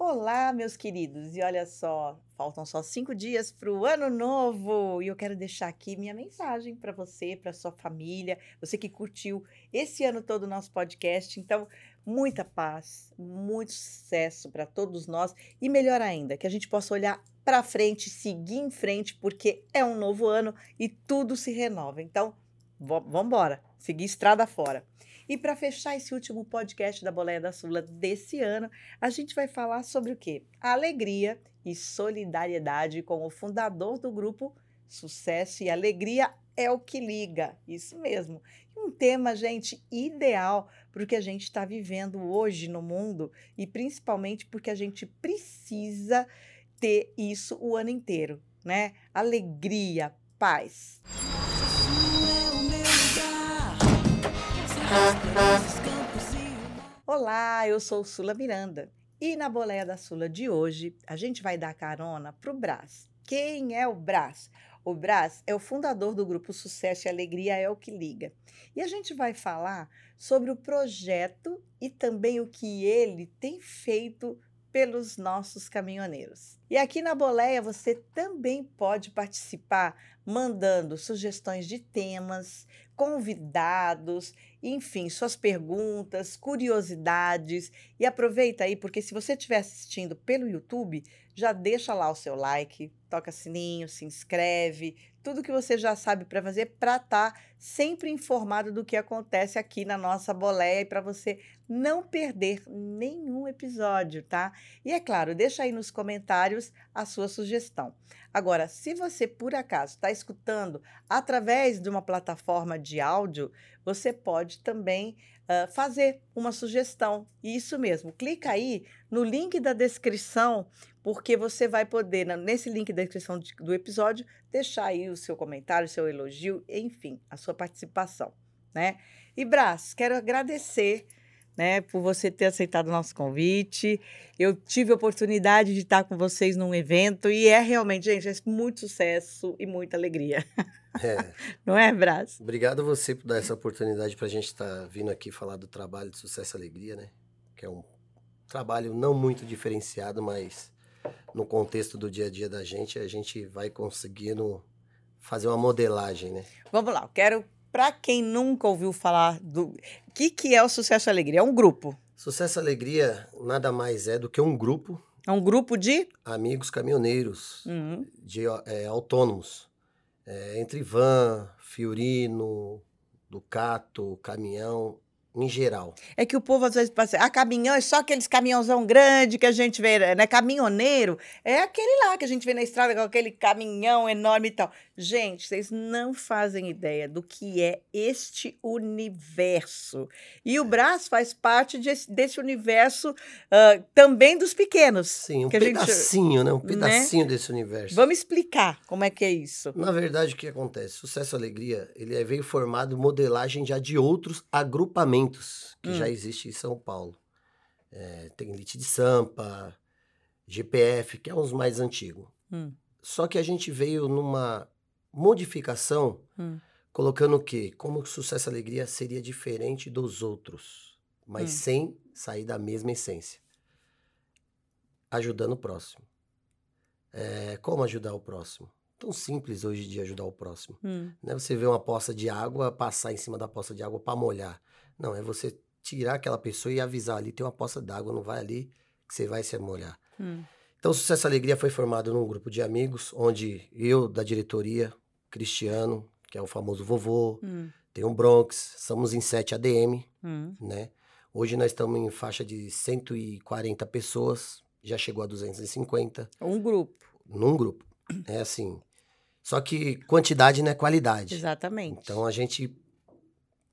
Olá, meus queridos, e olha só, faltam só cinco dias para o ano novo e eu quero deixar aqui minha mensagem para você, para sua família, você que curtiu esse ano todo o nosso podcast. Então, muita paz, muito sucesso para todos nós e melhor ainda, que a gente possa olhar para frente, seguir em frente, porque é um novo ano e tudo se renova. Então, vamos embora, seguir estrada fora. E para fechar esse último podcast da Boleia da Sula desse ano, a gente vai falar sobre o quê? Alegria e solidariedade com o fundador do grupo Sucesso e Alegria é o que liga. Isso mesmo. Um tema, gente, ideal para o que a gente está vivendo hoje no mundo e principalmente porque a gente precisa ter isso o ano inteiro, né? Alegria, paz. Olá, eu sou Sula Miranda e na Boleia da Sula de hoje a gente vai dar carona para o Brás. Quem é o Brás? O Brás é o fundador do grupo Sucesso e Alegria é o que liga. E a gente vai falar sobre o projeto e também o que ele tem feito pelos nossos caminhoneiros. E aqui na Boleia você também pode participar mandando sugestões de temas, convidados, enfim, suas perguntas, curiosidades. E aproveita aí, porque se você estiver assistindo pelo YouTube, já deixa lá o seu like, toca sininho, se inscreve, tudo que você já sabe para fazer para estar tá sempre informado do que acontece aqui na nossa boleia e para você não perder nenhum episódio, tá? E é claro, deixa aí nos comentários a sua sugestão. Agora, se você por acaso está escutando através de uma plataforma de áudio, você pode também uh, fazer uma sugestão. Isso mesmo, clica aí no link da descrição, porque você vai poder, nesse link da descrição do episódio, deixar aí o seu comentário, o seu elogio, enfim, a sua participação, né? E Brás, quero agradecer né, por você ter aceitado o nosso convite. Eu tive a oportunidade de estar com vocês num evento e é realmente, gente, é muito sucesso e muita alegria. É. Não é, Brás? Obrigado a você por dar essa oportunidade para a gente estar tá vindo aqui falar do trabalho de Sucesso e Alegria, né? Que é um trabalho não muito diferenciado, mas no contexto do dia a dia da gente, a gente vai conseguindo fazer uma modelagem, né? Vamos lá, eu quero para quem nunca ouviu falar do. O que, que é o Sucesso e Alegria? É um grupo. Sucesso e Alegria nada mais é do que um grupo. É um grupo de? Amigos caminhoneiros, uhum. de é, autônomos. É, entre van, Fiorino, Ducato, caminhão, em geral. É que o povo às vezes pensa, ah, caminhão é só aqueles caminhãozão grande que a gente vê, né? Caminhoneiro é aquele lá que a gente vê na estrada com aquele caminhão enorme e tal. Gente, vocês não fazem ideia do que é este universo. E o Brás faz parte de, desse universo uh, também dos pequenos. Sim, um pedacinho, gente, né? Um né? pedacinho né? desse universo. Vamos explicar como é que é isso. Na verdade, o que acontece? Sucesso e Alegria, ele é, veio formado modelagem já de outros agrupamentos que hum. já existem em São Paulo. É, tem Elite de Sampa, GPF, que é os mais antigos. Hum. Só que a gente veio numa modificação, hum. colocando o quê? Como que sucesso e alegria seria diferente dos outros, mas hum. sem sair da mesma essência. Ajudando o próximo. É, como ajudar o próximo? Tão simples hoje de ajudar o próximo. Hum. Não é você ver uma poça de água, passar em cima da poça de água para molhar. Não, é você tirar aquela pessoa e avisar ali, tem uma poça d'água, não vai ali que você vai se molhar. Hum. Então, Sucesso e Alegria foi formado num grupo de amigos, onde eu, da diretoria, Cristiano, que é o famoso vovô, hum. tem o Bronx, estamos em 7 ADM, hum. né? Hoje nós estamos em faixa de 140 pessoas, já chegou a 250. Um grupo. Num grupo. É assim. Só que quantidade não é qualidade. Exatamente. Então a gente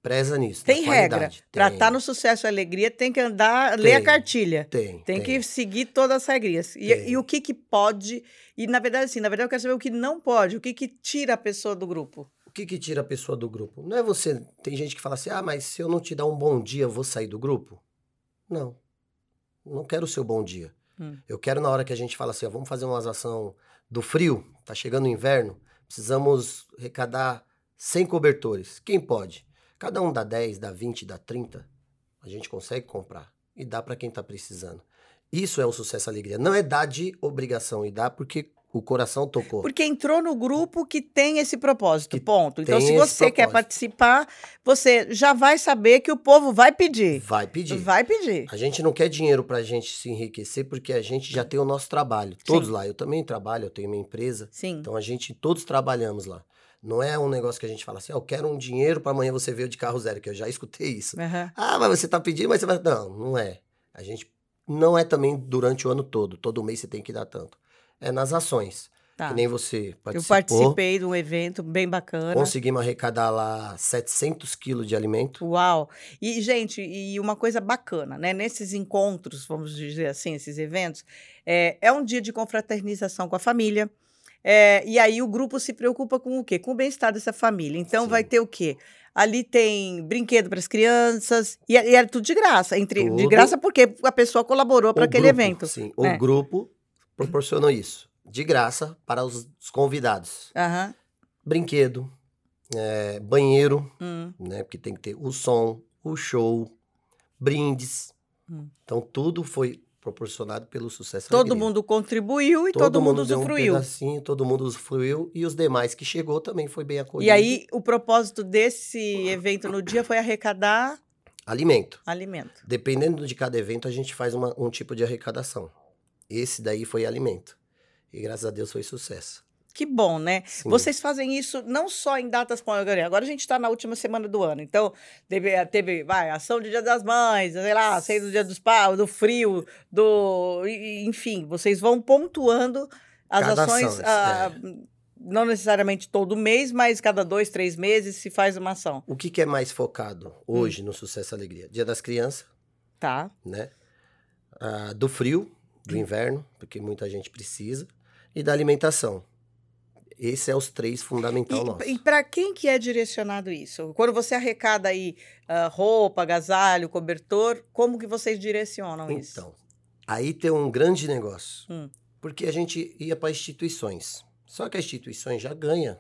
preza nisso. Tem regra. Para estar tá no sucesso e alegria, tem que andar, tem, ler a cartilha. Tem. Tem, tem. que seguir todas as regras. E, e, o que, que pode. E, na verdade, assim, na verdade, eu quero saber o que não pode, o que, que tira a pessoa do grupo. O que, que tira a pessoa do grupo? Não é você. Tem gente que fala assim: ah, mas se eu não te dar um bom dia, eu vou sair do grupo? Não. Não quero o seu bom dia. Hum. Eu quero, na hora que a gente fala assim, ó, vamos fazer uma ação do frio, tá chegando o inverno, precisamos arrecadar 100 cobertores. Quem pode? Cada um dá 10, dá 20, dá 30, a gente consegue comprar e dá para quem está precisando. Isso é o sucesso alegria. Não é dar de obrigação e dar porque o coração tocou. Porque entrou no grupo que tem esse propósito, que ponto. Então, se você quer participar, você já vai saber que o povo vai pedir. Vai pedir. Vai pedir. A gente não quer dinheiro para a gente se enriquecer, porque a gente já tem o nosso trabalho. Todos Sim. lá. Eu também trabalho, eu tenho minha empresa. Sim. Então, a gente, todos trabalhamos lá. Não é um negócio que a gente fala assim, oh, eu quero um dinheiro para amanhã você ver de carro zero, que eu já escutei isso. Uhum. Ah, mas você tá pedindo, mas você vai. Não, não é. A gente não é também durante o ano todo. Todo mês você tem que dar tanto. É nas ações. Tá. Que nem você participou. Eu participei de um evento bem bacana. Conseguimos arrecadar lá 700 quilos de alimento. Uau! E, gente, e uma coisa bacana, né? Nesses encontros, vamos dizer assim, esses eventos, é, é um dia de confraternização com a família. É, e aí o grupo se preocupa com o quê? Com o bem-estar dessa família. Então Sim. vai ter o quê? Ali tem brinquedo para as crianças e, é, e é tudo de graça. Entre, tudo. De graça porque a pessoa colaborou para aquele grupo, evento. Sim, o é. grupo proporcionou isso de graça para os, os convidados. Uhum. Brinquedo, é, banheiro, hum. né? Porque tem que ter o som, o show, brindes. Hum. Então tudo foi proporcionado pelo sucesso. Todo alegria. mundo contribuiu e todo, todo mundo, mundo usufruiu. Um pedacinho, todo mundo usufruiu e os demais que chegou também foi bem acolhido. E aí o propósito desse evento no dia foi arrecadar alimento. Alimento. Dependendo de cada evento a gente faz uma, um tipo de arrecadação. Esse daí foi alimento. E graças a Deus foi sucesso. Que bom, né? Sim. Vocês fazem isso não só em datas comemorativas. Agora a gente está na última semana do ano. Então, teve, teve vai, ação do Dia das Mães, sei lá, sei do Dia dos Pais, do frio, do. Enfim, vocês vão pontuando as cada ações. Ação, ah, é. Não necessariamente todo mês, mas cada dois, três meses se faz uma ação. O que, que é mais focado hoje hum. no Sucesso e Alegria? Dia das Crianças. Tá. Né? Ah, do frio, do hum. inverno, porque muita gente precisa e da alimentação. Esse é os três fundamentais nossos. E para quem que é direcionado isso? Quando você arrecada aí uh, roupa, agasalho, cobertor, como que vocês direcionam então, isso? Então, aí tem um grande negócio. Hum. Porque a gente ia para instituições. Só que a instituições já ganha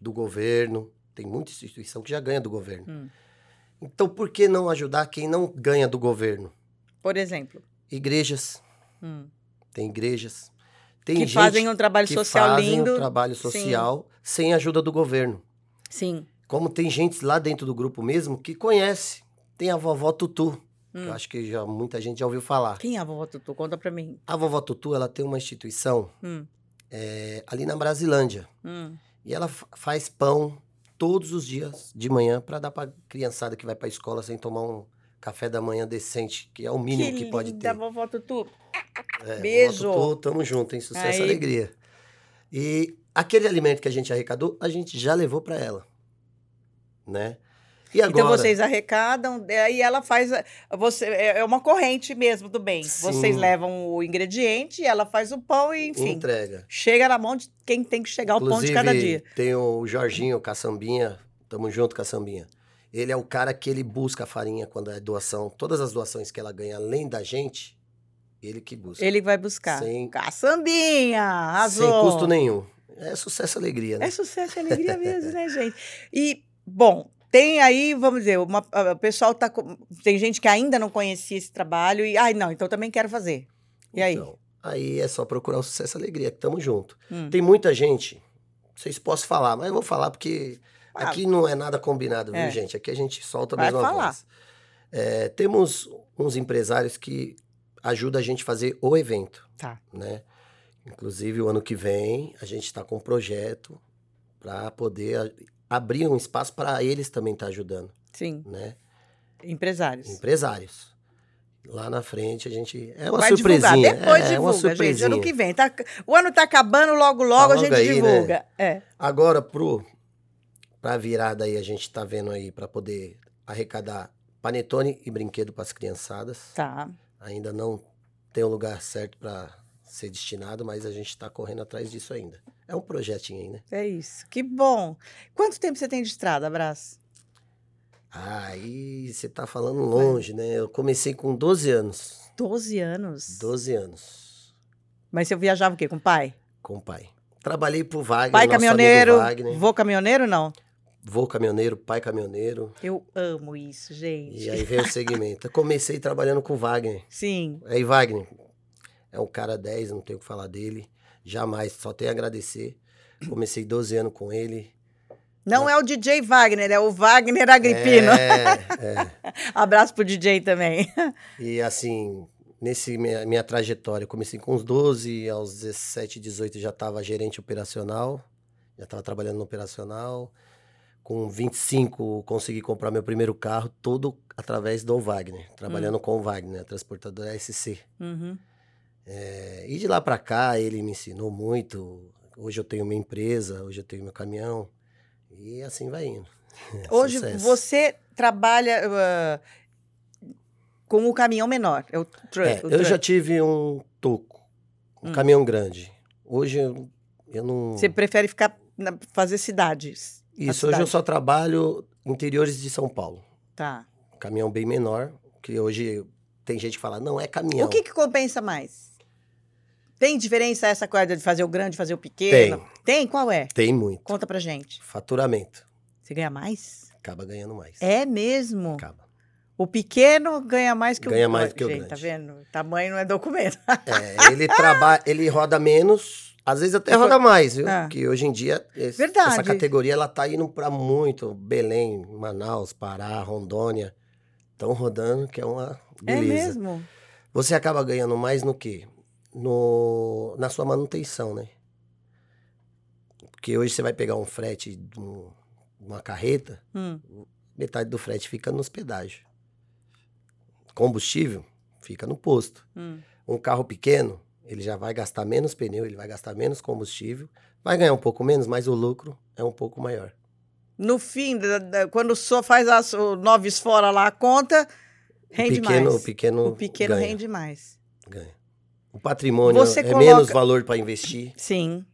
do governo. Tem muita instituição que já ganha do governo. Hum. Então, por que não ajudar quem não ganha do governo? Por exemplo? Igrejas. Hum. Tem igrejas tem que fazem um trabalho social fazem lindo. um trabalho social Sim. sem ajuda do governo. Sim. Como tem gente lá dentro do grupo mesmo que conhece. Tem a vovó Tutu. Hum. Eu acho que já, muita gente já ouviu falar. Quem é a vovó Tutu? Conta pra mim. A vovó Tutu, ela tem uma instituição hum. é, ali na Brasilândia. Hum. E ela faz pão todos os dias de manhã para dar pra criançada que vai pra escola sem tomar um café da manhã decente, que é o mínimo que, que pode ter. vovó Tutu. É, Beijo. Tutu, tamo junto, hein? Sucesso e alegria. E aquele alimento que a gente arrecadou, a gente já levou para ela, né? E então, agora... Então vocês arrecadam, aí ela faz. Você, é, é uma corrente mesmo do bem. Sim. Vocês levam o ingrediente, ela faz o pão e, enfim. Entrega. Chega na mão de quem tem que chegar Inclusive, o pão de cada dia. Tem o Jorginho, Caçambinha. Tamo junto, Caçambinha. Ele é o cara que ele busca a farinha quando é doação. Todas as doações que ela ganha, além da gente, ele que busca. Ele vai buscar. Sem... Caçambinha! Arrasou. Sem custo nenhum. É sucesso e alegria, né? É sucesso e alegria mesmo, né, gente? E, bom, tem aí, vamos dizer, uma, o pessoal tá. Tem gente que ainda não conhecia esse trabalho e, ai, não, então também quero fazer. E aí? Então, aí é só procurar o sucesso e alegria, que estamos junto. Hum. Tem muita gente, não sei se posso falar, mas eu vou falar porque aqui não é nada combinado, viu, é. gente? Aqui a gente solta a mesma falar. voz. É, temos uns empresários que ajuda a gente a fazer o evento. Tá. Né? Inclusive, o ano que vem, a gente está com um projeto para poder abrir um espaço para eles também estar tá ajudando. Sim. Né? Empresários. Empresários. Lá na frente a gente. É uma Vai surpresinha. Divulgar. Depois é, divulga, uma surpresinha. gente. Ano que vem. Tá, o ano está acabando, logo, logo, tá a gente aí, né? divulga. Né? É. Agora, pro, pra virada aí, a gente está vendo aí para poder arrecadar panetone e brinquedo para as criançadas. Tá ainda não tem um lugar certo para ser destinado, mas a gente está correndo atrás disso ainda. É um projetinho aí, né? É isso. Que bom. Quanto tempo você tem de estrada, Abraço? Aí você está falando longe, né? Eu comecei com 12 anos. 12 anos? 12 anos. Mas você viajava o quê? Com o pai? Com o pai. Trabalhei pro Wagner, Pai caminhoneiro, vou caminhoneiro não? Vou caminhoneiro, pai caminhoneiro. Eu amo isso, gente. E aí veio o segmento. Eu comecei trabalhando com o Wagner. Sim. Aí, Wagner, É um cara 10, não tenho o que falar dele. Jamais, só tenho a agradecer. Comecei 12 anos com ele. Não é o DJ Wagner, é o Wagner Agripino. É, é. Abraço pro DJ também. E assim, nesse minha, minha trajetória, comecei com uns 12, aos 17, 18 já estava gerente operacional, já estava trabalhando no operacional. Com 25, consegui comprar meu primeiro carro, todo através do Wagner, trabalhando uhum. com o Wagner, a transportadora SC. Uhum. É, e de lá para cá, ele me ensinou muito. Hoje eu tenho minha empresa, hoje eu tenho meu caminhão. E assim vai indo. Hoje você trabalha uh, com o caminhão menor. É o truck, é, o eu já tive um toco, um hum. caminhão grande. Hoje eu, eu não. Você prefere ficar na, fazer cidades? Isso, hoje eu só trabalho interiores de São Paulo. Tá. caminhão bem menor, que hoje tem gente que fala, não é caminhão. O que, que compensa mais? Tem diferença essa coisa de fazer o grande, fazer o pequeno? Tem. Tem? Qual é? Tem muito. Conta pra gente. Faturamento. Você ganha mais? Acaba ganhando mais. É mesmo? Acaba. O pequeno ganha mais que ganha o Ganha mais que o gente, grande. Tá vendo? Tamanho não é documento. é, ele trabalha, ele roda menos, às vezes até roda mais, viu? Ah. Porque hoje em dia esse, Verdade. essa categoria ela tá indo para muito, Belém, Manaus, Pará, Rondônia, estão rodando, que é uma é beleza. É mesmo? Você acaba ganhando mais no quê? no, na sua manutenção, né? Porque hoje você vai pegar um frete de um, uma carreta, hum. metade do frete fica nos pedágios. Combustível fica no posto. Hum. Um carro pequeno, ele já vai gastar menos pneu, ele vai gastar menos combustível, vai ganhar um pouco menos, mas o lucro é um pouco maior. No fim, quando o senhor faz as noves fora lá a conta, rende o pequeno, mais. O pequeno, o pequeno ganha. rende mais. Ganha. O patrimônio Você é coloca... menos valor para investir. Sim.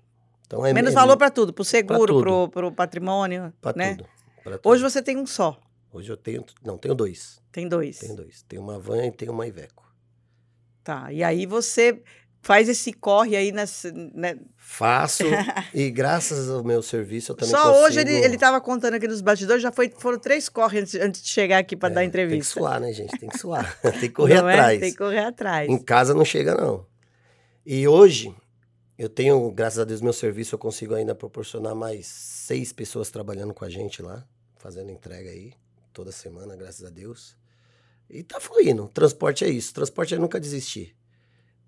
Então é menos é, valor para tudo, para o seguro, para o patrimônio. Para né? tudo, tudo. Hoje você tem um só. Hoje eu tenho. Não, tenho dois. Tem dois. Tenho dois. Tenho uma van e tenho uma Iveco. Tá. E aí você faz esse corre aí nessa. Né? Faço. e graças ao meu serviço eu também Só consigo... hoje ele, ele tava contando aqui nos bastidores, já foi, foram três corres antes, antes de chegar aqui para é, dar entrevista. Tem que suar, né, gente? Tem que suar. tem que correr não atrás. É? Tem que correr atrás. Em casa não chega, não. E hoje, eu tenho, graças a Deus, meu serviço, eu consigo ainda proporcionar mais seis pessoas trabalhando com a gente lá, fazendo entrega aí, toda semana, graças a Deus. E tá fluindo. Transporte é isso. Transporte é nunca desistir.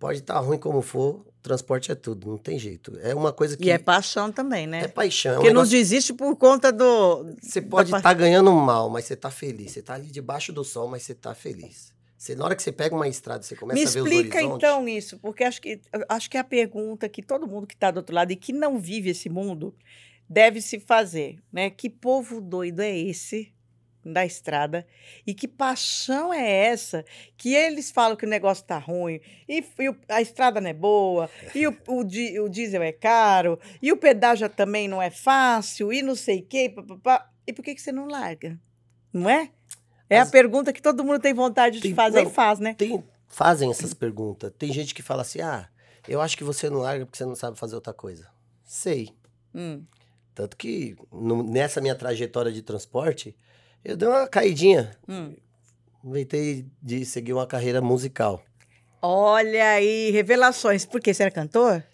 Pode estar tá ruim como for, transporte é tudo, não tem jeito. É uma coisa que. E é paixão também, né? É paixão. Porque é um negócio... não desiste por conta do. Você pode estar tá ganhando mal, mas você tá feliz. Você tá ali debaixo do sol, mas você tá feliz. Você, na hora que você pega uma estrada, você começa Me a ver os horizontes... Me explica então isso, porque acho que, acho que é a pergunta que todo mundo que está do outro lado e que não vive esse mundo deve se fazer, né? Que povo doido é esse da estrada e que paixão é essa que eles falam que o negócio está ruim e, e o, a estrada não é boa e o, o, o, diesel é caro e o pedágio também não é fácil e não sei o quê, papapá. e por que, que você não larga? Não é? É As... a pergunta que todo mundo tem vontade tem, de fazer não, e faz, né? Tem, fazem essas perguntas. Tem gente que fala assim: ah, eu acho que você não larga porque você não sabe fazer outra coisa. Sei. Hum. Tanto que no, nessa minha trajetória de transporte, eu dei uma caidinha. Hum. Inventei de seguir uma carreira musical. Olha aí, revelações. Por quê? Você era cantor?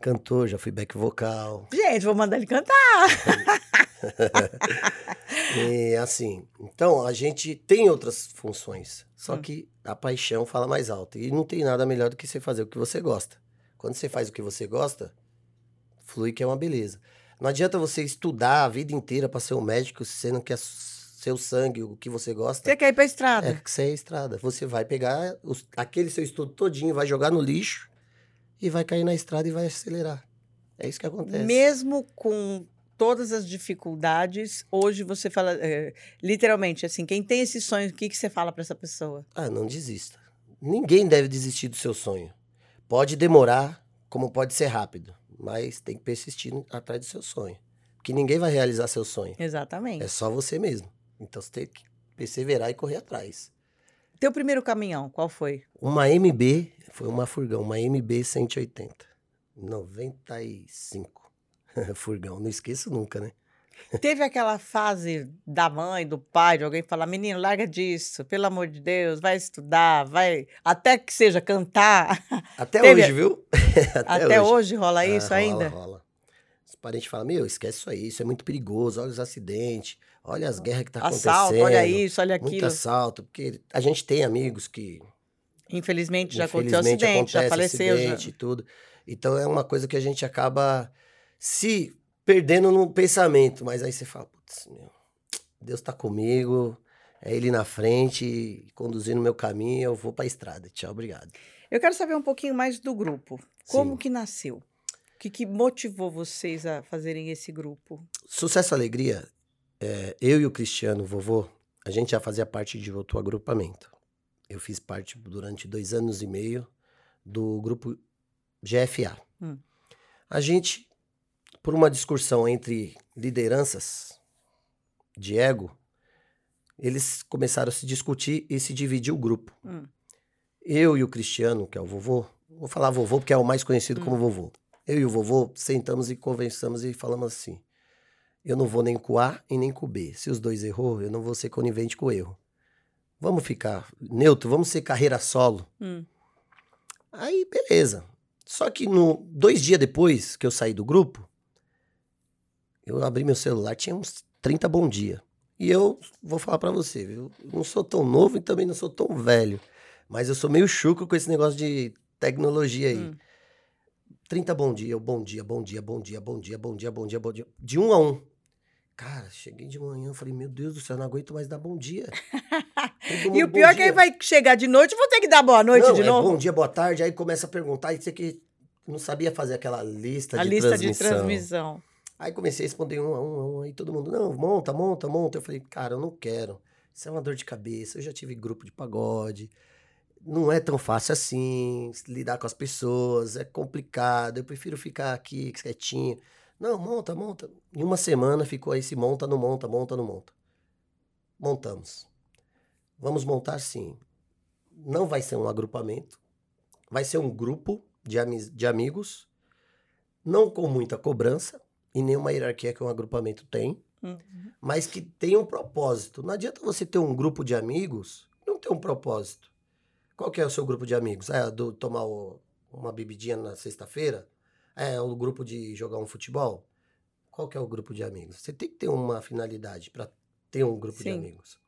Cantor, já fui back vocal. Gente, vou mandar ele cantar. e assim, então a gente tem outras funções, só hum. que a paixão fala mais alto. E não tem nada melhor do que você fazer o que você gosta. Quando você faz o que você gosta, flui que é uma beleza. Não adianta você estudar a vida inteira para ser um médico se você não quer seu sangue, o que você gosta. Você quer ir pra estrada. É que você é estrada. Você vai pegar os, aquele seu estudo todinho, vai jogar no lixo e vai cair na estrada e vai acelerar. É isso que acontece. Mesmo com todas as dificuldades, hoje você fala, é, literalmente, assim, quem tem esse sonho, o que, que você fala para essa pessoa? Ah, não desista. Ninguém deve desistir do seu sonho. Pode demorar, como pode ser rápido, mas tem que persistir atrás do seu sonho. Porque ninguém vai realizar seu sonho. Exatamente. É só você mesmo. Então você tem que perseverar e correr atrás. Teu primeiro caminhão, qual foi? Uma MB, foi uma furgão, uma MB 180. 95. furgão, não esqueço nunca, né? Teve aquela fase da mãe, do pai, de alguém falar: menino, larga disso, pelo amor de Deus, vai estudar, vai. Até que seja cantar. Até Teve... hoje, viu? Até, Até hoje. hoje. rola ah, isso rola, ainda? Rola. Os parentes falam: meu, esquece isso aí, isso é muito perigoso, olha os acidentes, olha as guerras que tá acontecendo. Assalto, olha isso, olha aquilo. Muito assalto, porque a gente tem amigos que. Infelizmente já aconteceu acidente, já faleceu. Acidente já... e tudo. Então é uma coisa que a gente acaba se perdendo no pensamento, mas aí você fala, putz, meu, Deus tá comigo, é ele na frente, conduzindo o meu caminho, eu vou para a estrada. Tchau, obrigado. Eu quero saber um pouquinho mais do grupo. Como Sim. que nasceu? O que, que, motivou vocês a fazerem esse grupo? Sucesso Alegria, é, eu e o Cristiano, vovô, a gente já fazia parte de outro agrupamento. Eu fiz parte durante dois anos e meio do grupo GFA. Hum. A gente por uma discussão entre lideranças de ego, eles começaram a se discutir e se dividir o grupo. Hum. Eu e o Cristiano, que é o vovô, vou falar vovô porque é o mais conhecido hum. como vovô. Eu e o vovô sentamos e conversamos e falamos assim: eu não vou nem com A e nem com B. Se os dois errou, eu não vou ser conivente com o erro. Vamos ficar neutro, vamos ser carreira solo. Hum. Aí, beleza. Só que no, dois dias depois que eu saí do grupo, eu abri meu celular, tinha uns 30 bom dia. E eu vou falar para você, viu? Não sou tão novo e também não sou tão velho. Mas eu sou meio chuco com esse negócio de tecnologia aí. Hum. 30 bom dia, bom dia, bom dia, bom dia, bom dia, bom dia, bom dia, bom dia. De um a um. Cara, cheguei de manhã, falei, meu Deus do céu, não aguento mais dar bom dia. e o pior é que aí vai chegar de noite, vou ter que dar boa noite não, de é novo. Bom dia, boa tarde, aí começa a perguntar, e você que não sabia fazer aquela lista a de lista transmissão. de transmissão. Aí comecei a responder um a um, a um, aí todo mundo, não, monta, monta, monta. Eu falei, cara, eu não quero. Isso é uma dor de cabeça. Eu já tive grupo de pagode. Não é tão fácil assim lidar com as pessoas, é complicado. Eu prefiro ficar aqui quietinho. Não, monta, monta. Em uma semana ficou aí se monta, não monta, monta, não monta. Montamos. Vamos montar sim. Não vai ser um agrupamento, vai ser um grupo de, ami de amigos, não com muita cobrança, e nenhuma hierarquia que um agrupamento tem, uhum. mas que tem um propósito. Não adianta você ter um grupo de amigos não ter um propósito. Qual que é o seu grupo de amigos? É do tomar o, uma bebidinha na sexta-feira? É o grupo de jogar um futebol? Qual que é o grupo de amigos? Você tem que ter uma finalidade para ter um grupo Sim. de amigos.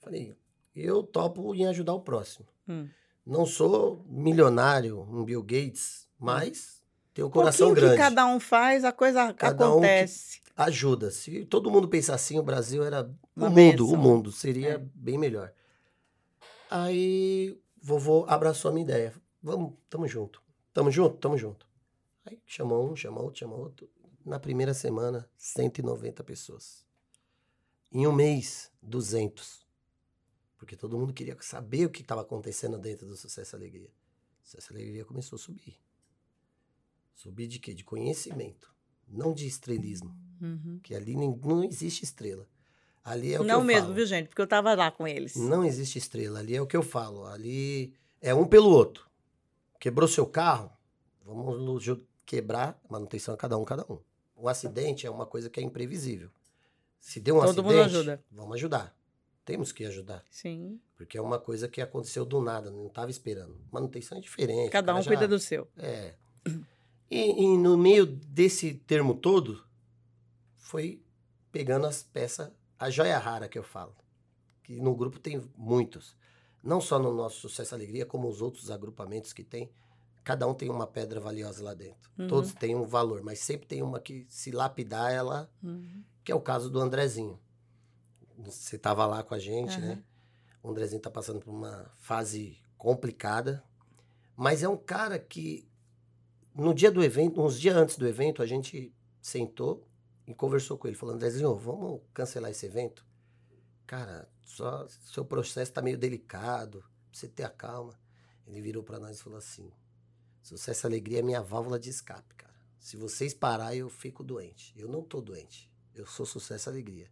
Falei, eu topo em ajudar o próximo. Hum. Não sou milionário, um Bill Gates, mas tem um coração grande. que cada um faz, a coisa cada acontece. Um ajuda. Se todo mundo pensar assim, o Brasil era Uma o mundo, o mundo seria é. bem melhor. Aí vovô abraçou a minha ideia. Vamos, tamo junto. Tamo junto, tamo junto. Aí chamou um, chamou outro, chamou outro. Na primeira semana, 190 pessoas. Em um mês, 200. Porque todo mundo queria saber o que estava acontecendo dentro do Sucesso e Alegria. Sucesso e Alegria começou a subir. Subir de quê? De conhecimento, não de estrelismo. Uhum. Que ali nem, não existe estrela. Ali é o não mesmo, falo. viu, gente? Porque eu estava lá com eles. Não existe estrela. Ali é o que eu falo. Ali é um pelo outro. Quebrou seu carro, vamos quebrar, manutenção a é cada um, cada um. Um acidente é uma coisa que é imprevisível. Se deu um Todo acidente, mundo ajuda. vamos ajudar. Temos que ajudar. Sim. Porque é uma coisa que aconteceu do nada, não estava esperando. Manutenção é diferente. Cada um já... cuida do seu. É. E, e, no meio desse termo todo, foi pegando as peças, a joia rara que eu falo. Que no grupo tem muitos. Não só no nosso Sucesso e Alegria, como os outros agrupamentos que tem. Cada um tem uma pedra valiosa lá dentro. Uhum. Todos têm um valor, mas sempre tem uma que se lapidar ela, uhum. que é o caso do Andrezinho. Você estava lá com a gente, uhum. né? O Andrezinho está passando por uma fase complicada, mas é um cara que no dia do evento, uns dias antes do evento, a gente sentou e conversou com ele, falando, Andrezinho, vamos cancelar esse evento? Cara, só seu processo está meio delicado, você ter a calma. Ele virou para nós e falou assim: Sucesso e alegria é minha válvula de escape, cara. Se vocês parar, eu fico doente. Eu não tô doente. Eu sou sucesso e alegria.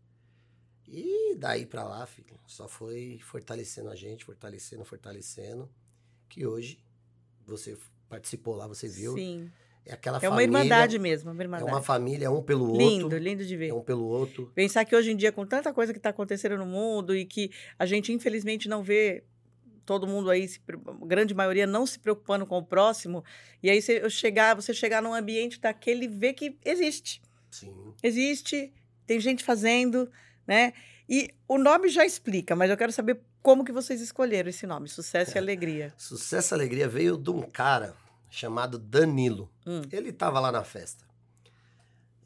E daí para lá, filho, só foi fortalecendo a gente, fortalecendo, fortalecendo, que hoje você participou lá, você viu. Sim. É aquela é família. uma irmandade mesmo, uma É irmandade. uma família, é um pelo outro. Lindo, lindo de ver. É um pelo outro. Pensar que hoje em dia, com tanta coisa que está acontecendo no mundo e que a gente, infelizmente, não vê todo mundo aí, se grande maioria, não se preocupando com o próximo, e aí você chegar, você chegar num ambiente daquele e ver que existe. Sim. Existe, tem gente fazendo, né? E o nome já explica, mas eu quero saber como que vocês escolheram esse nome, Sucesso e Alegria. Sucesso e Alegria veio de um cara chamado Danilo. Hum. Ele estava lá na festa.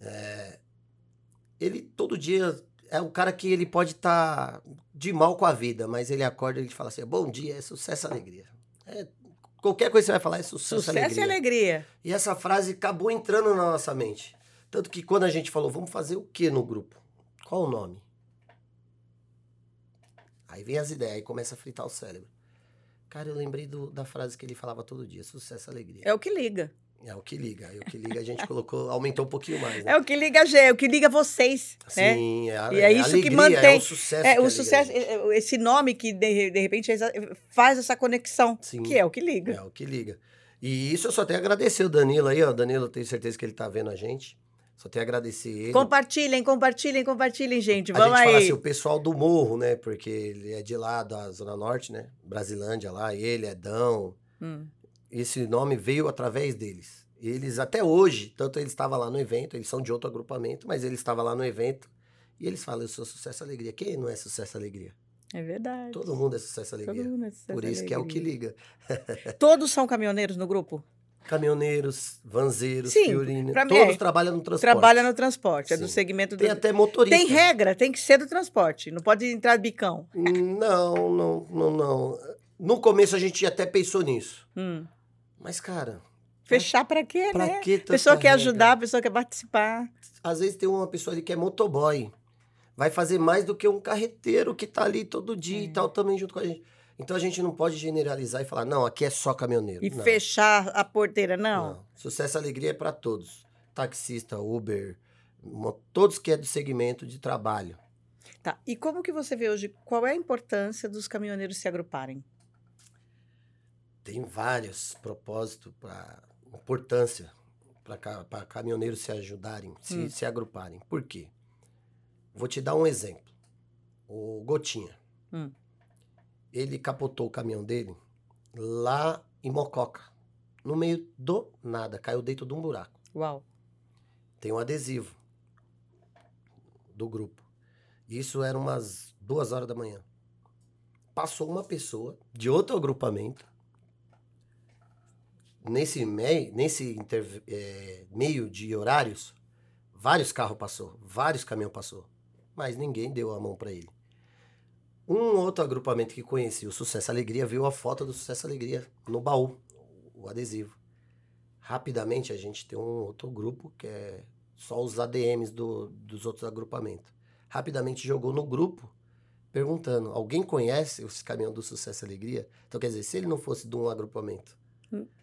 É, ele todo dia é um cara que ele pode estar de mal com a vida, mas ele acorda e ele fala assim: bom dia, é sucesso e alegria. É, qualquer coisa que você vai falar é sucesso, Sucesso alegria. e Alegria. E essa frase acabou entrando na nossa mente. Tanto que quando a gente falou, vamos fazer o que no grupo? Qual o nome? Aí vem as ideias, aí começa a fritar o cérebro. Cara, eu lembrei do- da frase que ele falava todo dia: sucesso alegria. É o que liga. É o que liga. Aí o que liga a gente colocou, aumentou um pouquinho mais. Né? É o que liga a gente, é o que liga vocês, né? Sim, é, a, E é isso que alegria, mantém- É o sucesso. É, que o sucesso, é, é, esse nome que de, de repente é faz essa conexão, Sim. que é o que liga. É o que liga. E isso eu só tenho a agradecer o Danilo aí, ó. Danilo, eu tenho certeza que ele tá vendo a gente. Só tenho a agradecer ele. Compartilhem, compartilhem, compartilhem, gente. A Vamos gente fala aí. assim, o pessoal do morro, né? Porque ele é de lá, da Zona Norte, né? Brasilândia lá, ele, Edão. Hum. Esse nome veio através deles. Eles, até hoje, tanto eles estavam lá no evento, eles são de outro agrupamento, mas eles estavam lá no evento. E eles falam, eu sou sucesso e alegria. Quem não é sucesso e alegria? É verdade. Todo mundo é sucesso e Todo alegria. mundo é sucesso Por isso que é o que alegria. liga. Todos são caminhoneiros no grupo? Caminhoneiros, vanzeiros, Sim, todos é. trabalham no transporte. Trabalha no transporte, é do Sim. segmento do. Tem até motorista. Tem regra, tem que ser do transporte. Não pode entrar bicão. Não, não, não, não. No começo a gente até pensou nisso. Hum. Mas, cara, Fechar pra quê, pra né? que pessoa quer regra? ajudar, a pessoa quer participar. Às vezes tem uma pessoa ali que é motoboy. Vai fazer mais do que um carreteiro que tá ali todo dia É. e tal, também junto com a gente. Então a gente não pode generalizar e falar, não, aqui é só caminhoneiro. E não, fechar a porteira, não. não. Sucesso e alegria é para todos. Taxista, Uber, todos que é do segmento de trabalho. Tá. E como que você vê hoje, qual é a importância dos caminhoneiros se agruparem? Tem vários propósitos para importância para caminhoneiros se ajudarem, se, Hum. se agruparem. Por quê? Vou te dar um exemplo. O Gotinha. Hum. Ele capotou o caminhão dele lá em Mococa. No meio do nada. Caiu dentro de um buraco. Uau. Tem um adesivo do grupo. Isso era umas duas horas da manhã. Passou uma pessoa de outro agrupamento. Nesse, mei, nesse interv- eh, meio de horários, vários carros passou, vários caminhões passou. Mas ninguém deu a mão para ele. Um outro agrupamento que conhecia o Sucesso Alegria viu a foto do Sucesso Alegria no baú, o adesivo. Rapidamente a gente tem um outro grupo que é só os ADMs do- dos outros agrupamentos. Rapidamente jogou no grupo perguntando: alguém conhece esse caminhão do Sucesso Alegria? Então quer dizer, se ele não fosse de um agrupamento.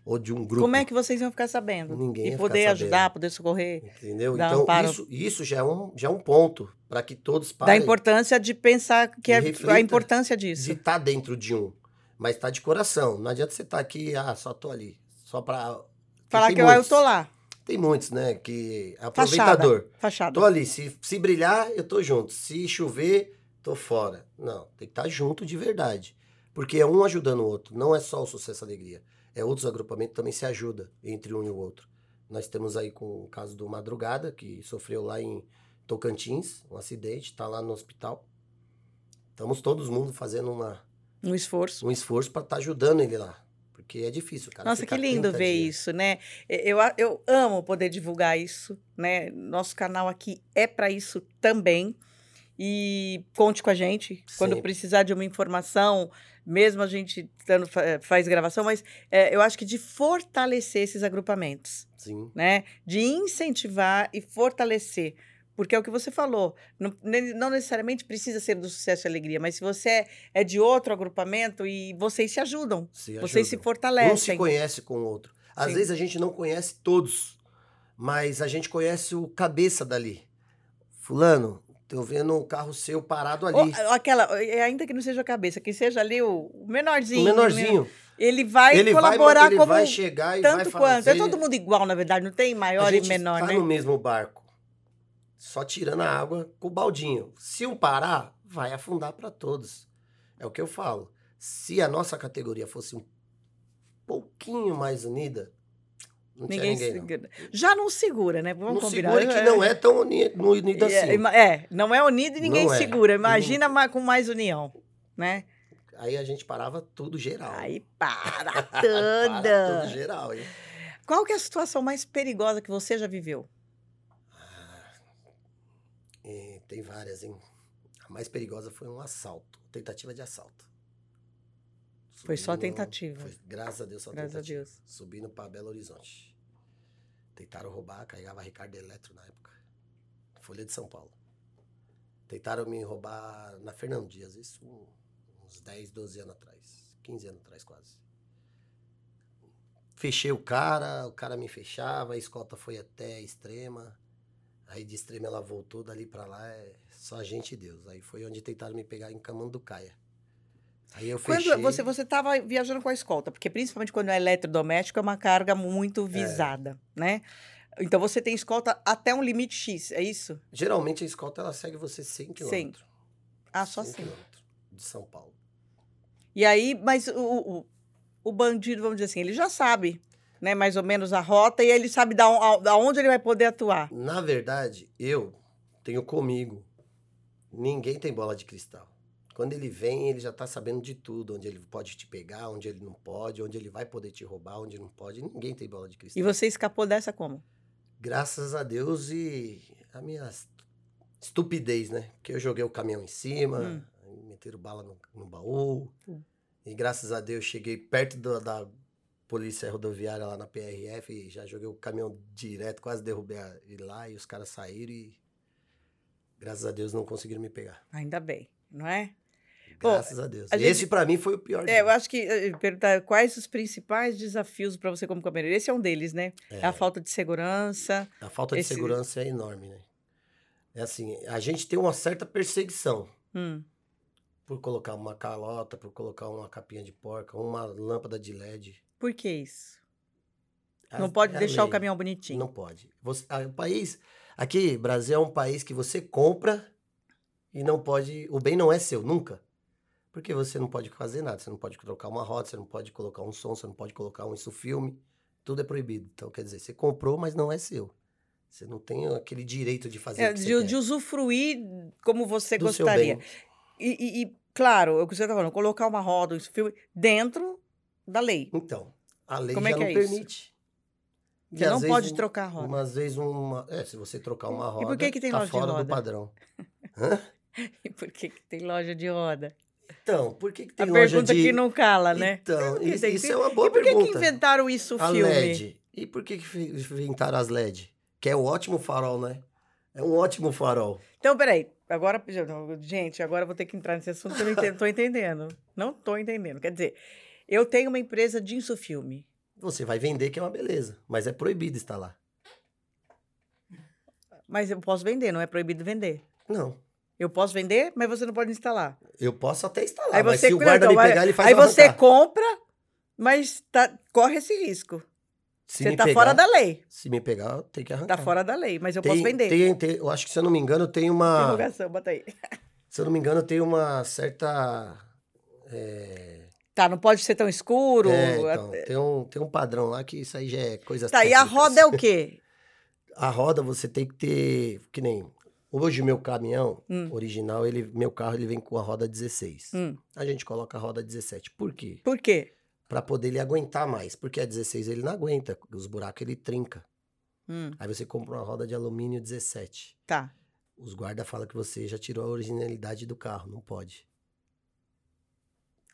Ou de um grupo, Como é que vocês iam ficar sabendo? Ninguém e poder ajudar, poder socorrer. entendeu? Então isso, isso já é um já é um ponto para que todos Da parem importância de pensar que é a importância de disso. estar dentro de um, mas tá de coração. Não adianta você estar aqui, ah, só tô ali, só para Falar que eu, eu tô lá, Tem muitos, né, que é Fachada. aproveitador. fachada. Tô ali, se, se brilhar, eu tô junto. Se chover, tô fora. Não, tem que estar junto de verdade. Porque é um ajudando o outro. Não é só o sucesso e alegria. É outros agrupamentos também se ajudam entre um e o outro. Nós temos aí com o caso do Madrugada, que sofreu lá em Tocantins, um acidente, tá lá no hospital. Estamos todos mundo fazendo uma, Um esforço. um esforço para estar ajudando ele lá. Porque é difícil, cara. Nossa, que ficar lindo 30 ver dias. isso, né? Eu, eu amo poder divulgar isso, né? Nosso canal aqui é para isso também. E conte com a gente quando Sempre. precisar de uma informação, mesmo a gente dando, fa- faz gravação, mas é, eu acho que de fortalecer esses agrupamentos, Sim. né? De incentivar e fortalecer. Porque é o que você falou, não, não necessariamente precisa ser do sucesso e alegria, mas se você é, é de outro agrupamento e vocês se ajudam, Se vocês se ajudam. fortalecem. Um se conhece com o outro. Às Sim. vezes a gente não conhece todos, mas a gente conhece o cabeça dali. Fulano, Tô vendo um carro seu parado ali. Ou, aquela, ainda que não seja a cabeça, que seja ali o, menorzinho. O menorzinho. Ele vai ele colaborar vai, ele como vai chegar e tanto vai quanto. É todo mundo igual, na verdade, não tem maior e menor, tá né? no mesmo barco. Só tirando a água com o baldinho. Se um parar, vai afundar para todos. É o que eu falo. Se a nossa categoria fosse um pouquinho mais unida, não ninguém, ninguém segura. Não. Já não segura, né? Vamos não combinar. segura que não é tão unido, unido assim. É, não é unido e ninguém é. segura. Imagina não... com mais união, né? Aí a gente parava tudo geral. Aí para tudo. para tudo geral, hein? Qual que é a situação mais perigosa que você já viveu? Ah, é, tem várias, hein? A mais perigosa foi um assalto, tentativa de assalto. Foi só tentativa. Foi, graças a Deus, só graças tentativa. A Deus. Subindo para Belo Horizonte. Tentaram roubar, carregava Ricardo Eletro na época. Folha de São Paulo. Tentaram me roubar na Fernando Dias, isso uns 10, 12 anos atrás. 15 anos atrás, quase. Fechei o cara, o cara me fechava, a escolta foi até extrema. Aí de extrema ela voltou, dali para lá é só a gente e Deus. Aí foi onde tentaram me pegar em Camanducaia. Aí eu fechei. Quando você você estava viajando com a escolta, porque principalmente quando é eletrodoméstico é uma carga muito visada, é. né? Então você tem escolta até um limite X, é isso? Geralmente a escolta ela segue você 100 km. 100. Ah, só 100 km de São Paulo. E aí, mas o, o, o, bandido, vamos dizer assim, ele já sabe, né, mais ou menos a rota e ele sabe da, da onde ele vai poder atuar. Na verdade, eu tenho comigo. Ninguém tem bola de cristal. Quando ele vem, ele já tá sabendo de tudo, onde ele pode te pegar, onde ele não pode, onde ele vai poder te roubar, onde não pode. Ninguém tem bola de cristal. E você escapou dessa como? Graças a Deus e a minha estupidez, né? Porque eu joguei o caminhão em cima, hum. meteram bala no, no baú. Hum. E graças a Deus cheguei perto do, da polícia rodoviária lá na PRF e já joguei o caminhão direto, quase derrubei ele lá e os caras saíram e graças a Deus não conseguiram me pegar. Ainda bem, não é? Graças a Deus. A gente, Esse para mim foi o pior. É, dia. eu acho que eh, perguntar quais os principais desafios para você como caminhoneiro. Esse é um deles, né? É. é. a falta de segurança. A falta esse... de segurança é enorme, né? É assim, a gente tem uma certa perseguição. Hum. Por colocar uma calota, por colocar uma capinha de porca, uma lâmpada de LED. Por que isso? A, não pode é deixar lei. o caminhão bonitinho. Não pode. Você, a, o país, aqui, Brasil é um país que você compra e não pode, o bem não é seu, nunca. Porque você não pode fazer nada, você não pode trocar uma roda, você não pode colocar um som, você não pode colocar um isso filme, tudo é proibido. Então, quer dizer, você comprou, mas não é seu. Você não tem aquele direito de fazer é, de, de, usufruir como você Do gostaria. E, e, claro, é o que você está falando, colocar uma roda, um filme, dentro da lei. Então, a lei como é já é não é permite. Você não vezes, pode trocar a roda. Umas vezes uma. É, se você trocar uma roda. E por que, que tem tá loja fora de roda? do padrão. Hã? e por que, que tem loja de roda? Então, por que, que tem a pergunta de... que não cala, né? Então, isso, isso é uma boa pergunta. E por que, que inventaram isso o a filme? LED. E por que, que inventaram as LED? Que é um ótimo farol, né? É um ótimo farol. Então, peraí. Agora, gente, agora eu vou ter que entrar nesse assunto eu não tô entendendo. Não tô entendendo. Quer dizer, eu tenho uma empresa de insufilme. Você vai vender, que é uma beleza. Mas é proibido instalar. Mas eu posso vender, não é proibido vender? Não. Eu posso vender, mas você não pode instalar. Eu posso até instalar, aí mas se o guarda então, me pegar, ele faz Aí você arrancar. compra, mas tá, corre esse risco. Se você tá pegar, fora da lei. Se me pegar, tenho que arrancar. Tá fora da lei, mas eu tem, posso vender. Tem, tem, eu acho que, se eu não me engano, tem uma... Divulgação, bota aí. Se eu não me engano, tem uma certa... É... Tá, não pode ser tão escuro. É, então, tem, um, tem um padrão lá que isso aí já é coisa Tá, técnicas. e a roda é o quê? a roda você tem que ter, que nem Hoje meu caminhão hum. original, ele, meu carro ele vem com a roda 16. Hum. A gente coloca a roda 17. Por quê? Por quê? Para poder ele aguentar mais, porque a 16 ele não aguenta, os buracos ele trinca. Hum. Aí você compra uma roda de alumínio 17. Tá. Os guarda falam que você já tirou a originalidade do carro, não pode.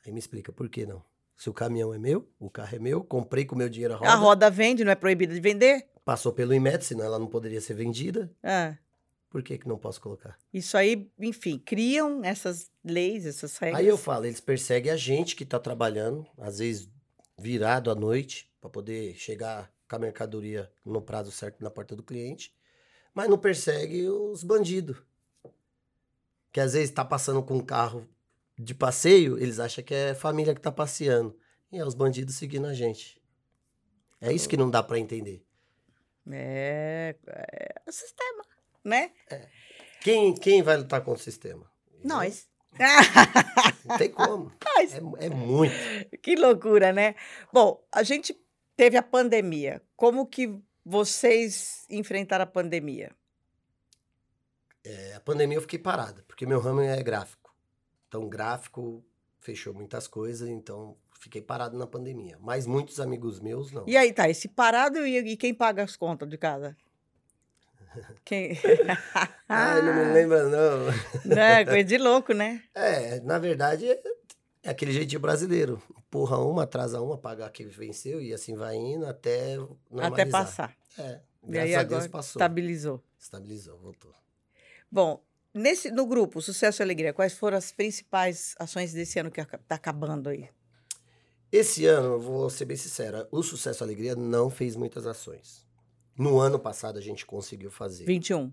Aí me explica por que não? Se o caminhão é meu, o carro é meu, comprei com o meu dinheiro a roda. A roda vende, não é proibida de vender? Passou pelo IMET, senão ela não poderia ser vendida. Ah. Por que, que não posso colocar? Isso aí, enfim, criam essas leis, essas regras. Aí eu falo, eles perseguem a gente que está trabalhando, às vezes virado à noite, para poder chegar com a mercadoria no prazo certo na porta do cliente, mas não persegue os bandidos. Que às vezes tá passando com um carro de passeio, eles acham que é família que tá passeando. E é os bandidos seguindo a gente. É isso que não dá para entender. É, é o sistema, né? É. Quem, quem vai lutar contra o sistema? Nós. Não tem como. Nós. É, é muito. Que loucura, né? Bom, a gente teve a pandemia. Como que vocês enfrentaram a pandemia? É, a pandemia eu fiquei parada, porque meu ramo é gráfico. Então, gráfico fechou muitas coisas, então fiquei parado na pandemia. Mas muitos amigos meus não. E aí, tá, esse parado e, e quem paga as contas de casa? Quem? Ai, não me lembra, não. Não, coisa de louco, né? É, na verdade, é, é aquele jeitinho brasileiro. Empurra uma, atrasa uma, paga que venceu e assim vai indo até normalizar. Até passar. É, graças e aí, a Deus passou. Estabilizou. Estabilizou, voltou. Bom, nesse, no grupo Sucesso e Alegria, quais foram as principais ações desse ano que está acabando aí? Esse ano, vou ser bem sincera, o Sucesso e Alegria não fez muitas ações. No ano passado a gente conseguiu fazer. 21.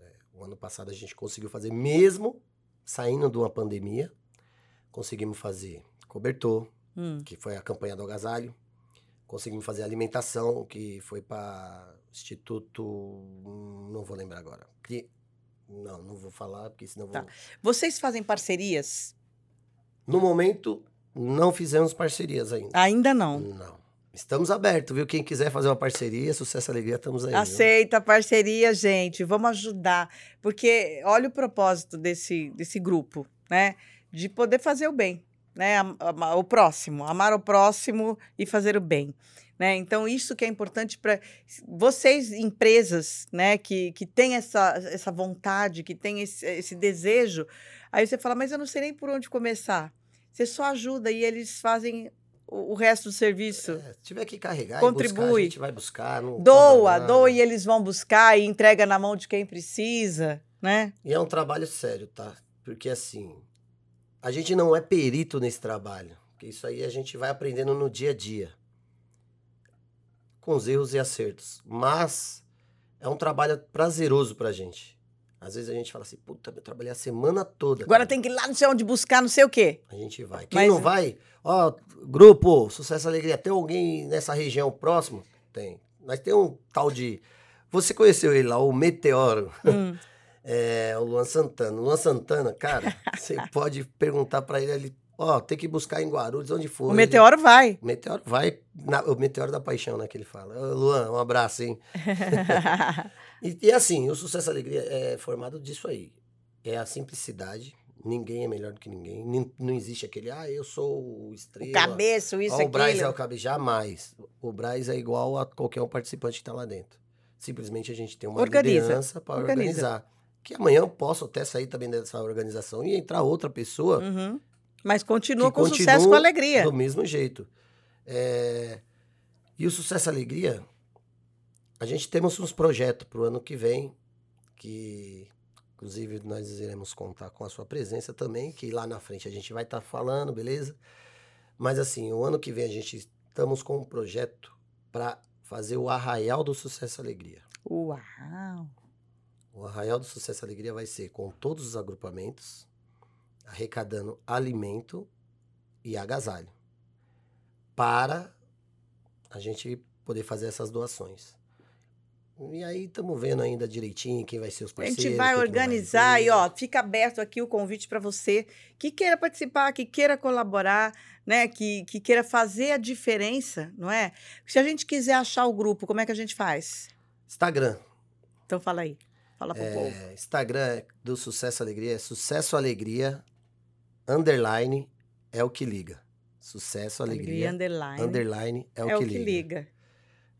É, o ano passado a gente conseguiu fazer, mesmo saindo de uma pandemia, conseguimos fazer cobertor, hum. que foi a campanha do agasalho. Conseguimos fazer alimentação, que foi para Instituto. Não vou lembrar agora. Não, não vou falar, porque senão tá. vou. Vocês fazem parcerias? No momento, não fizemos parcerias ainda. Ainda não? Não. Estamos abertos, viu? Quem quiser fazer uma parceria, sucesso alegria, estamos aí. Aceita viu? parceria, gente. Vamos ajudar. Porque olha o propósito desse, desse grupo, né? De poder fazer o bem, né? O próximo, amar o próximo e fazer o bem. Né? Então, isso que é importante para vocês, empresas, né, que, que têm essa, essa vontade, que têm esse, esse desejo. Aí você fala, mas eu não sei nem por onde começar. Você só ajuda e eles fazem o, resto do serviço. É, se tiver que carregar, contribui. Buscar, a gente vai buscar. doa, doa e eles vão buscar e entrega na mão de quem precisa, né? E é um trabalho sério, tá? Porque assim, a gente não é perito nesse trabalho. Porque isso aí a gente vai aprendendo no dia a dia. Com os erros e acertos. Mas é um trabalho prazeroso pra gente. Às vezes a gente fala assim, puta, eu trabalhei a semana toda. Agora cara. tem que ir lá não sei onde buscar não sei o quê. A gente vai. Quem Mas... não vai, ó, grupo, Sucesso e Alegria, tem alguém nessa região próximo? Tem. Mas tem um tal de. Você conheceu ele lá, o Meteoro. Hum. É, o Luan Santana. O Luan Santana, cara, você pode perguntar para ele ali, ó, tem que buscar em Guarulhos, onde for. O Meteoro ele... vai. O Meteoro vai. Na... O Meteoro da Paixão, né, que ele fala. Ô, Luan, um abraço, hein? E, e assim, o sucesso e alegria é formado disso aí. É a simplicidade. Ninguém é melhor do que ninguém. Não existe aquele, ah, eu sou o estrela. O cabeça, isso, aqui. O Braz é o cabeça. Jamais. O Braz é igual a qualquer um participante que está lá dentro. Simplesmente a gente tem uma Organiza. liderança para organizar. Que amanhã eu posso até sair também dessa organização e entrar outra pessoa. Uhum. Mas continua com continua sucesso com alegria. Do mesmo jeito. É... E o sucesso e alegria a gente temos uns projetos para o ano que vem, que inclusive nós iremos contar com a sua presença também, que lá na frente a gente vai estar tá falando, beleza? Mas assim, o ano que vem a gente estamos com um projeto para fazer o Arraial do Sucesso e Alegria. Uau! O Arraial do Sucesso e Alegria vai ser com todos os agrupamentos, arrecadando alimento e agasalho, para a gente poder fazer essas doações. E aí estamos vendo ainda direitinho quem vai ser os parceiros. A gente vai organizar vai e ó, fica aberto aqui o convite para você que queira participar, que queira colaborar, né, que, que queira fazer a diferença, não é? Se a gente quiser achar o grupo, como é que a gente faz? Instagram. Então fala aí. Fala pro é, povo. Instagram do Sucesso Alegria é Sucesso Alegria underline é o que liga. Sucesso Alegria, Alegria underline, underline é o, é que, o que liga. liga.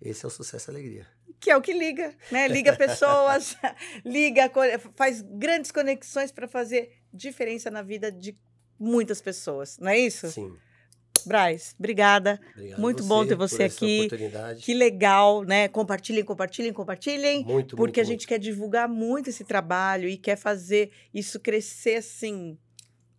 Esse é o Sucesso Alegria que é o que liga, né? Liga pessoas, liga, faz grandes conexões para fazer diferença na vida de muitas pessoas, não é isso? Sim. Braz, obrigada. Obrigado muito bom ter você aqui. Que legal, né? Compartilhem, compartilhem, compartilhem. Muito, Porque muito, a gente muito. quer divulgar muito esse trabalho e quer fazer isso crescer assim.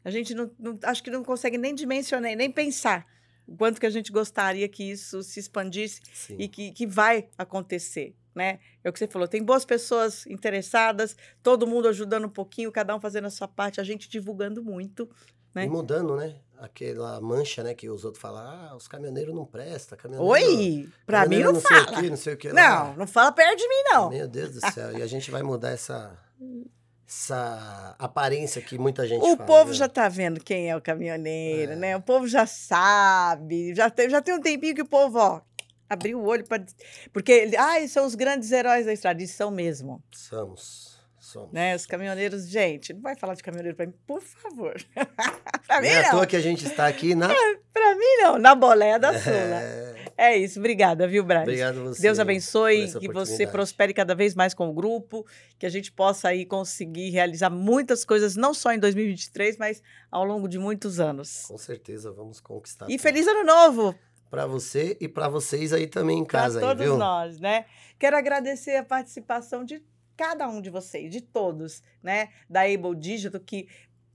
A gente não, não acho que não consegue nem dimensionar, nem pensar o quanto que a gente gostaria que isso se expandisse Sim. e que, que vai acontecer né? É o que você falou, tem boas pessoas interessadas, todo mundo ajudando um pouquinho, cada um fazendo a sua parte, a gente divulgando muito, né? E mudando, né? Aquela mancha, né? Que os outros falam, ah, os caminhoneiros não prestam. Oi! Pra mim não, não fala. Sei o quê, não sei o que Não, não fala perto de mim, não. Meu Deus do céu. e a gente vai mudar essa essa aparência que muita gente O fala, povo né? já tá vendo quem é o caminhoneiro, É. né? O povo já sabe, já tem, já tem um tempinho que o povo, ó, abriu o olho para porque, ai, são os grandes heróis da estrada, e são mesmo, Somos. Somos. né? Os caminhoneiros, gente, não vai falar de caminhoneiro para mim, por favor. para mim Não é à toa que a gente está aqui na. para mim não, na boleia da Sula. É, É isso, obrigada, viu, Braz? obrigado a você. Deus abençoe, que você prospere cada vez mais com o grupo, que a gente possa aí conseguir realizar muitas coisas, não só em 2023, mas ao longo de muitos anos. Com certeza vamos conquistar. E feliz ano novo Para você e para vocês aí também em para casa, aí, todos viu? nós, né? Quero agradecer a participação de cada um de vocês, de todos, né? Da Able Digital, que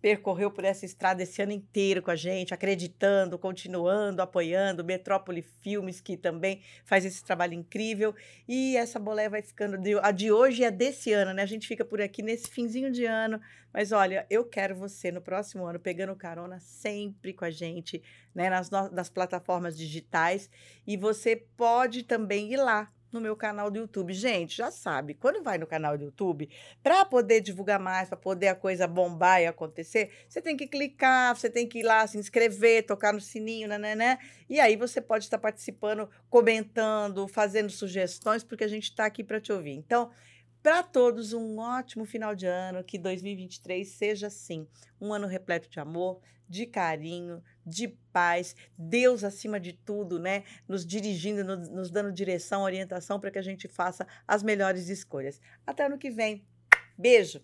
percorreu por essa estrada esse ano inteiro com a gente, acreditando, continuando, apoiando, Metrópole Filmes, que também faz esse trabalho incrível. E essa boleia vai ficando. De, a de hoje é desse ano, né? A gente fica por aqui nesse finzinho de ano. Mas olha, eu quero você no próximo ano pegando carona sempre com a gente, né? Nas, nas plataformas digitais. E você pode também ir lá no meu canal do YouTube. Gente, já sabe, quando vai no canal do YouTube, para poder divulgar mais, para poder a coisa bombar e acontecer, você tem que clicar, você tem que ir lá se inscrever, tocar no sininho, né, né? E aí você pode estar participando, comentando, fazendo sugestões, porque a gente está aqui para te ouvir. Então, para todos, um ótimo final de ano, que 2023 seja assim, um ano repleto de amor, de carinho, de paz, Deus acima de tudo, né? Nos dirigindo, nos, nos dando direção, orientação para que a gente faça as melhores escolhas. Até ano que vem. Beijo!